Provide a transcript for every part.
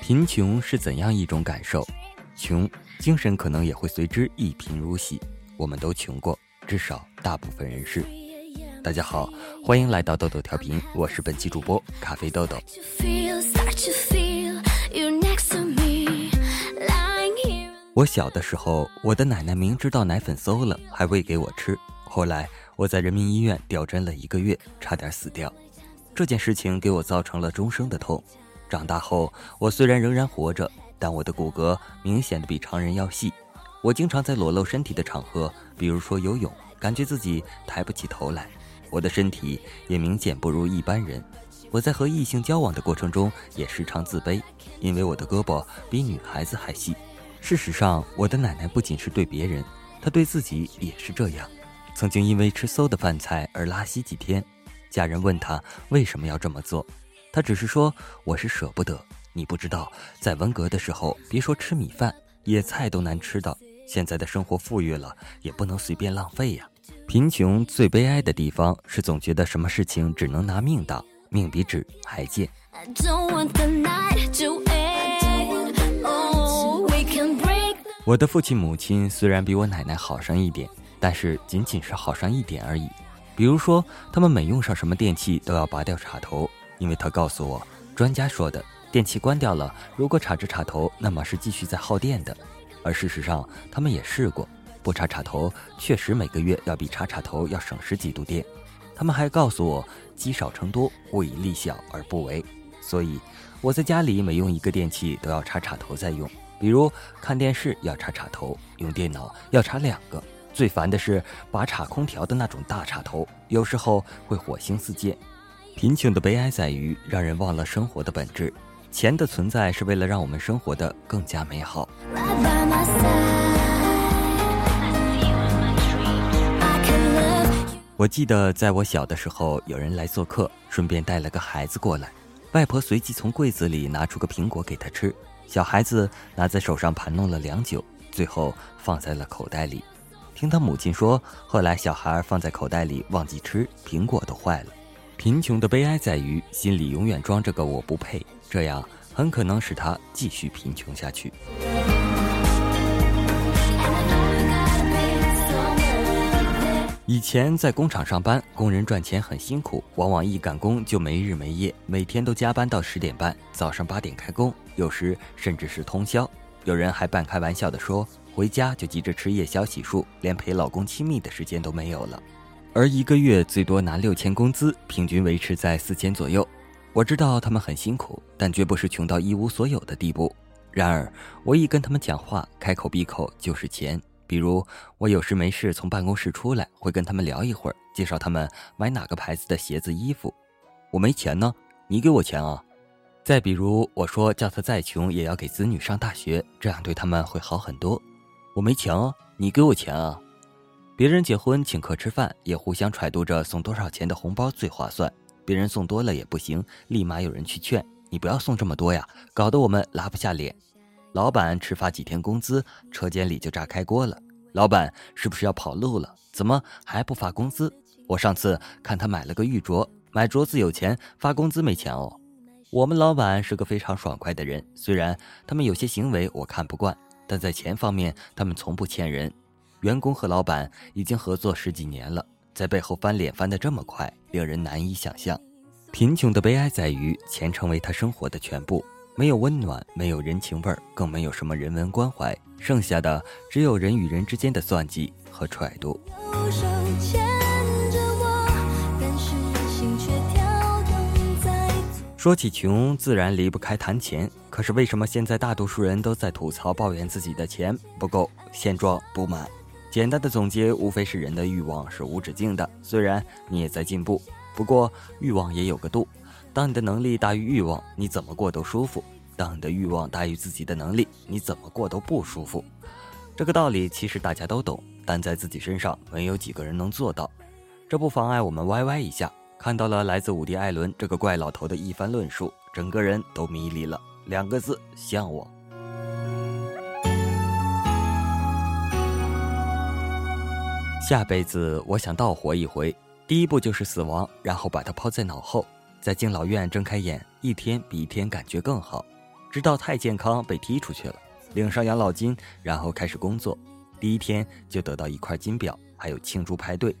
贫穷是怎样一种感受？穷，精神可能也会随之一贫如洗。我们都穷过，至少大部分人是。大家好，欢迎来到豆豆调频，我是本期主播咖啡豆豆。我小的时候，我的奶奶明知道奶粉馊了，还喂给我吃。后来我在人民医院吊针了一个月，差点死掉。这件事情给我造成了终生的痛。长大后，我虽然仍然活着，但我的骨骼明显的比常人要细。我经常在裸露身体的场合，比如说游泳，感觉自己抬不起头来。我的身体也明显不如一般人。我在和异性交往的过程中，也时常自卑，因为我的胳膊比女孩子还细。事实上，我的奶奶不仅是对别人，她对自己也是这样。曾经因为吃馊的饭菜而拉稀几天，家人问他为什么要这么做，他只是说：“我是舍不得。”你不知道，在文革的时候，别说吃米饭，野菜都难吃到。现在的生活富裕了，也不能随便浪费呀。贫穷最悲哀的地方是总觉得什么事情只能拿命当，命比纸还贱。我的父亲母亲虽然比我奶奶好上一点，但是仅仅是好上一点而已。比如说，他们每用上什么电器都要拔掉插头，因为他告诉我，专家说的，电器关掉了，如果插着插头，那么是继续在耗电的。而事实上，他们也试过，不插插头，确实每个月要比插插头要省十几度电。他们还告诉我，积少成多，物以利小而不为。所以，我在家里每用一个电器都要插插头再用。比如看电视要插插头，用电脑要插两个。最烦的是拔插空调的那种大插头，有时候会火星四溅。贫穷的悲哀在于让人忘了生活的本质。钱的存在是为了让我们生活的更加美好。我记得在我小的时候，有人来做客，顺便带了个孩子过来，外婆随即从柜子里拿出个苹果给他吃。小孩子拿在手上盘弄了良久，最后放在了口袋里。听他母亲说，后来小孩放在口袋里忘记吃，苹果都坏了。贫穷的悲哀在于心里永远装着个我不配，这样很可能使他继续贫穷下去。以前在工厂上班，工人赚钱很辛苦，往往一赶工就没日没夜，每天都加班到十点半，早上八点开工，有时甚至是通宵。有人还半开玩笑的说，回家就急着吃夜宵洗漱，连陪老公亲密的时间都没有了。而一个月最多拿六千工资，平均维持在四千左右。我知道他们很辛苦，但绝不是穷到一无所有的地步。然而，我一跟他们讲话，开口闭口就是钱。比如我有时没事从办公室出来，会跟他们聊一会儿，介绍他们买哪个牌子的鞋子、衣服。我没钱呢，你给我钱啊！再比如我说叫他再穷也要给子女上大学，这样对他们会好很多。我没钱啊，你给我钱啊！别人结婚请客吃饭，也互相揣度着送多少钱的红包最划算。别人送多了也不行，立马有人去劝你不要送这么多呀，搞得我们拉不下脸。老板迟发几天工资，车间里就炸开锅了。老板是不是要跑路了？怎么还不发工资？我上次看他买了个玉镯，买镯子有钱，发工资没钱哦。我们老板是个非常爽快的人，虽然他们有些行为我看不惯，但在钱方面他们从不欠人。员工和老板已经合作十几年了，在背后翻脸翻得这么快，令人难以想象。贫穷的悲哀在于钱成为他生活的全部。没有温暖，没有人情味儿，更没有什么人文关怀，剩下的只有人与人之间的算计和揣度。说起穷，自然离不开谈钱。可是为什么现在大多数人都在吐槽、抱怨自己的钱不够、现状不满？简单的总结，无非是人的欲望是无止境的。虽然你也在进步，不过欲望也有个度。当你的能力大于欲望，你怎么过都舒服；当你的欲望大于自己的能力，你怎么过都不舒服。这个道理其实大家都懂，但在自己身上没有几个人能做到。这不妨碍我们歪歪一下，看到了来自伍迪·艾伦这个怪老头的一番论述，整个人都迷离了。两个字：向往。下辈子我想倒活一回，第一步就是死亡，然后把它抛在脑后。在敬老院睁开眼，一天比一天感觉更好。直到太健康被踢出去了，领上养老金，然后开始工作。第一天就得到一块金表，还有庆祝派对。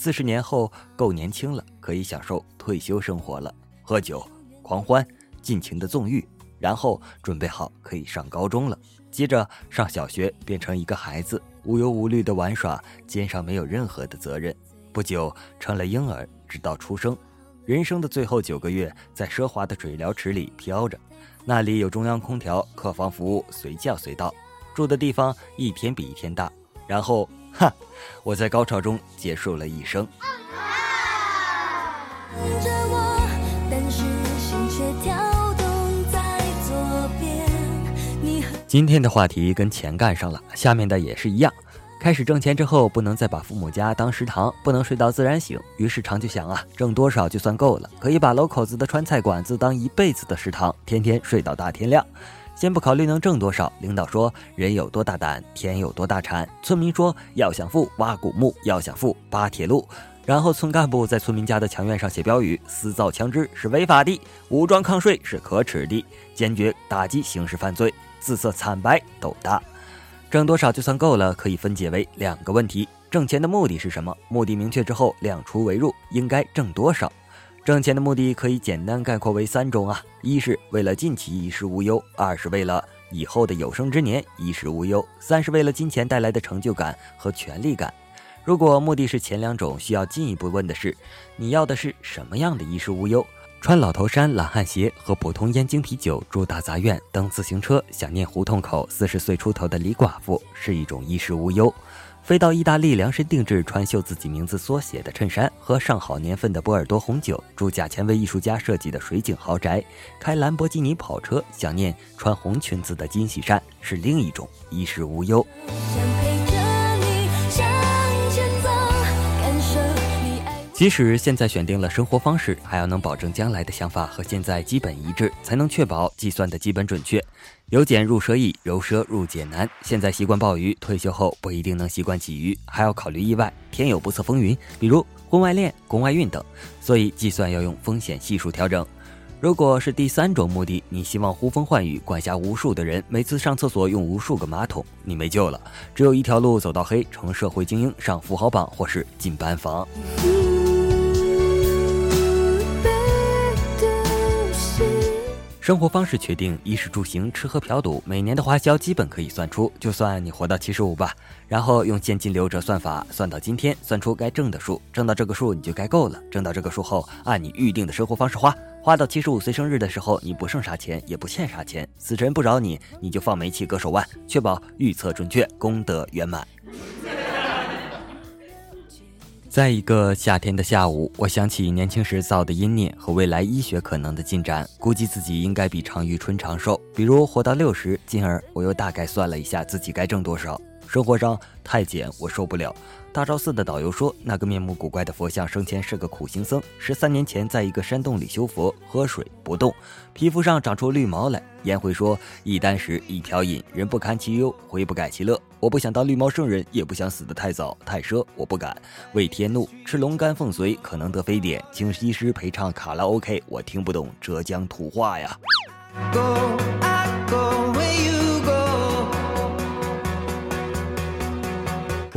四十年后够年轻了，可以享受退休生活了，喝酒、狂欢、尽情的纵欲，然后准备好可以上高中了。接着上小学，变成一个孩子，无忧无虑的玩耍，肩上没有任何的责任。不久成了婴儿，直到出生。人生的最后九个月，在奢华的水疗池里飘着。那里有中央空调，客房服务随叫随到，住的地方一天比一天大。然后，哈，我在高潮中结束了一生。今天的话题跟钱干上了，下面的也是一样。开始挣钱之后，不能再把父母家当食堂，不能睡到自然醒。于是常就想啊，挣多少就算够了，可以把楼口子的川菜馆子当一辈子的食堂，天天睡到大天亮。先不考虑能挣多少，领导说人有多大胆，天有多大产。村民说要想富挖古墓，要想富扒铁路。然后村干部在村民家的墙院上写标语：私造枪支是违法的，武装抗税是可耻的，坚决打击刑事犯罪，紫色惨白斗大。挣多少就算够了，可以分解为两个问题：挣钱的目的是什么？目的明确之后，量出为入，应该挣多少？挣钱的目的可以简单概括为三种啊：一是为了近期衣食无忧；二是为了以后的有生之年衣食无忧；三是为了金钱带来的成就感和权力感。如果目的是前两种，需要进一步问的是：你要的是什么样的衣食无忧？穿老头衫、懒汉鞋，喝普通燕京啤酒，住大杂院，蹬自行车，想念胡同口四十岁出头的李寡妇，是一种衣食无忧；飞到意大利量身定制，穿绣自己名字缩写的衬衫，喝上好年份的波尔多红酒，住假前卫艺术家设计的水景豪宅，开兰博基尼跑车，想念穿红裙子的金喜善，是另一种衣食无忧。即使现在选定了生活方式，还要能保证将来的想法和现在基本一致，才能确保计算的基本准确。由俭入奢易，由奢入俭难。现在习惯鲍鱼，退休后不一定能习惯鲫鱼，还要考虑意外，天有不测风云，比如婚外恋、宫外孕等。所以计算要用风险系数调整。如果是第三种目的，你希望呼风唤雨，管辖无数的人，每次上厕所用无数个马桶，你没救了。只有一条路走到黑，成社会精英，上富豪榜或是进班房。生活方式确定，衣食住行、吃喝嫖赌，每年的花销基本可以算出。就算你活到七十五吧，然后用现金流折算法算到今天，算出该挣的数，挣到这个数你就该够了。挣到这个数后，按你预定的生活方式花，花到七十五岁生日的时候，你不剩啥钱，也不欠啥钱，死神不饶你，你就放煤气割手腕，确保预测准确，功德圆满。在一个夏天的下午，我想起年轻时造的阴孽和未来医学可能的进展，估计自己应该比常遇春长寿，比如活到六十。进而，我又大概算了一下自己该挣多少。生活上太简，我受不了。大昭寺的导游说，那个面目古怪的佛像生前是个苦行僧，十三年前在一个山洞里修佛，喝水不动，皮肤上长出绿毛来。颜回说，一箪食，一瓢饮，人不堪其忧，回不改其乐。我不想当绿毛圣人，也不想死得太早太奢，我不敢。为天怒，吃龙肝凤髓可能得非典，请西施陪唱卡拉 OK，我听不懂浙江土话呀。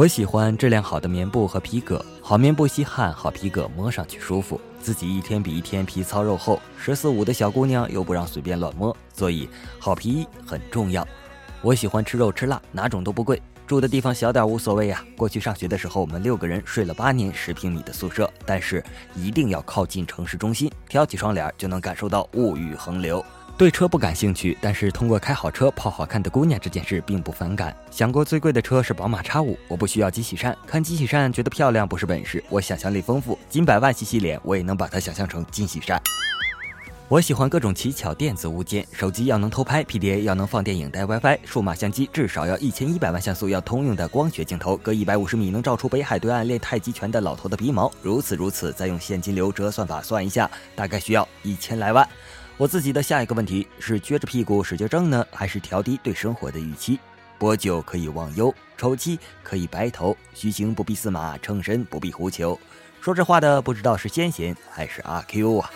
我喜欢质量好的棉布和皮革，好棉布吸汗，好皮革摸上去舒服。自己一天比一天皮糙肉厚，十四五的小姑娘又不让随便乱摸，所以好皮衣很重要。我喜欢吃肉吃辣，哪种都不贵，住的地方小点无所谓呀。过去上学的时候，我们六个人睡了八年十平米的宿舍，但是一定要靠近城市中心，挑起窗帘就能感受到物欲横流。对车不感兴趣，但是通过开好车泡好看的姑娘这件事并不反感。想过最贵的车是宝马叉五我不需要机洗扇，看机洗扇觉得漂亮不是本事，我想象力丰富，金百万洗洗脸我也能把它想象成金喜扇。我喜欢各种奇巧电子物件，手机要能偷拍，PDA 要能放电影带 WiFi，数码相机至少要一千一百万像素，要通用的光学镜头，隔一百五十米能照出北海对岸练太极拳的老头的鼻毛，如此如此，再用现金流折算法算一下，大概需要一千来万。我自己的下一个问题是：撅着屁股使劲挣呢，还是调低对生活的预期？薄酒可以忘忧，丑妻可以白头，虚情不必司马，称身不必狐裘。说这话的不知道是先贤还是阿 Q 啊。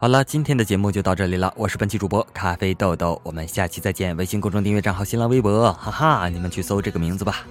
好了，今天的节目就到这里了。我是本期主播咖啡豆豆，我们下期再见。微信公众订阅账号、新浪微博，哈哈，你们去搜这个名字吧。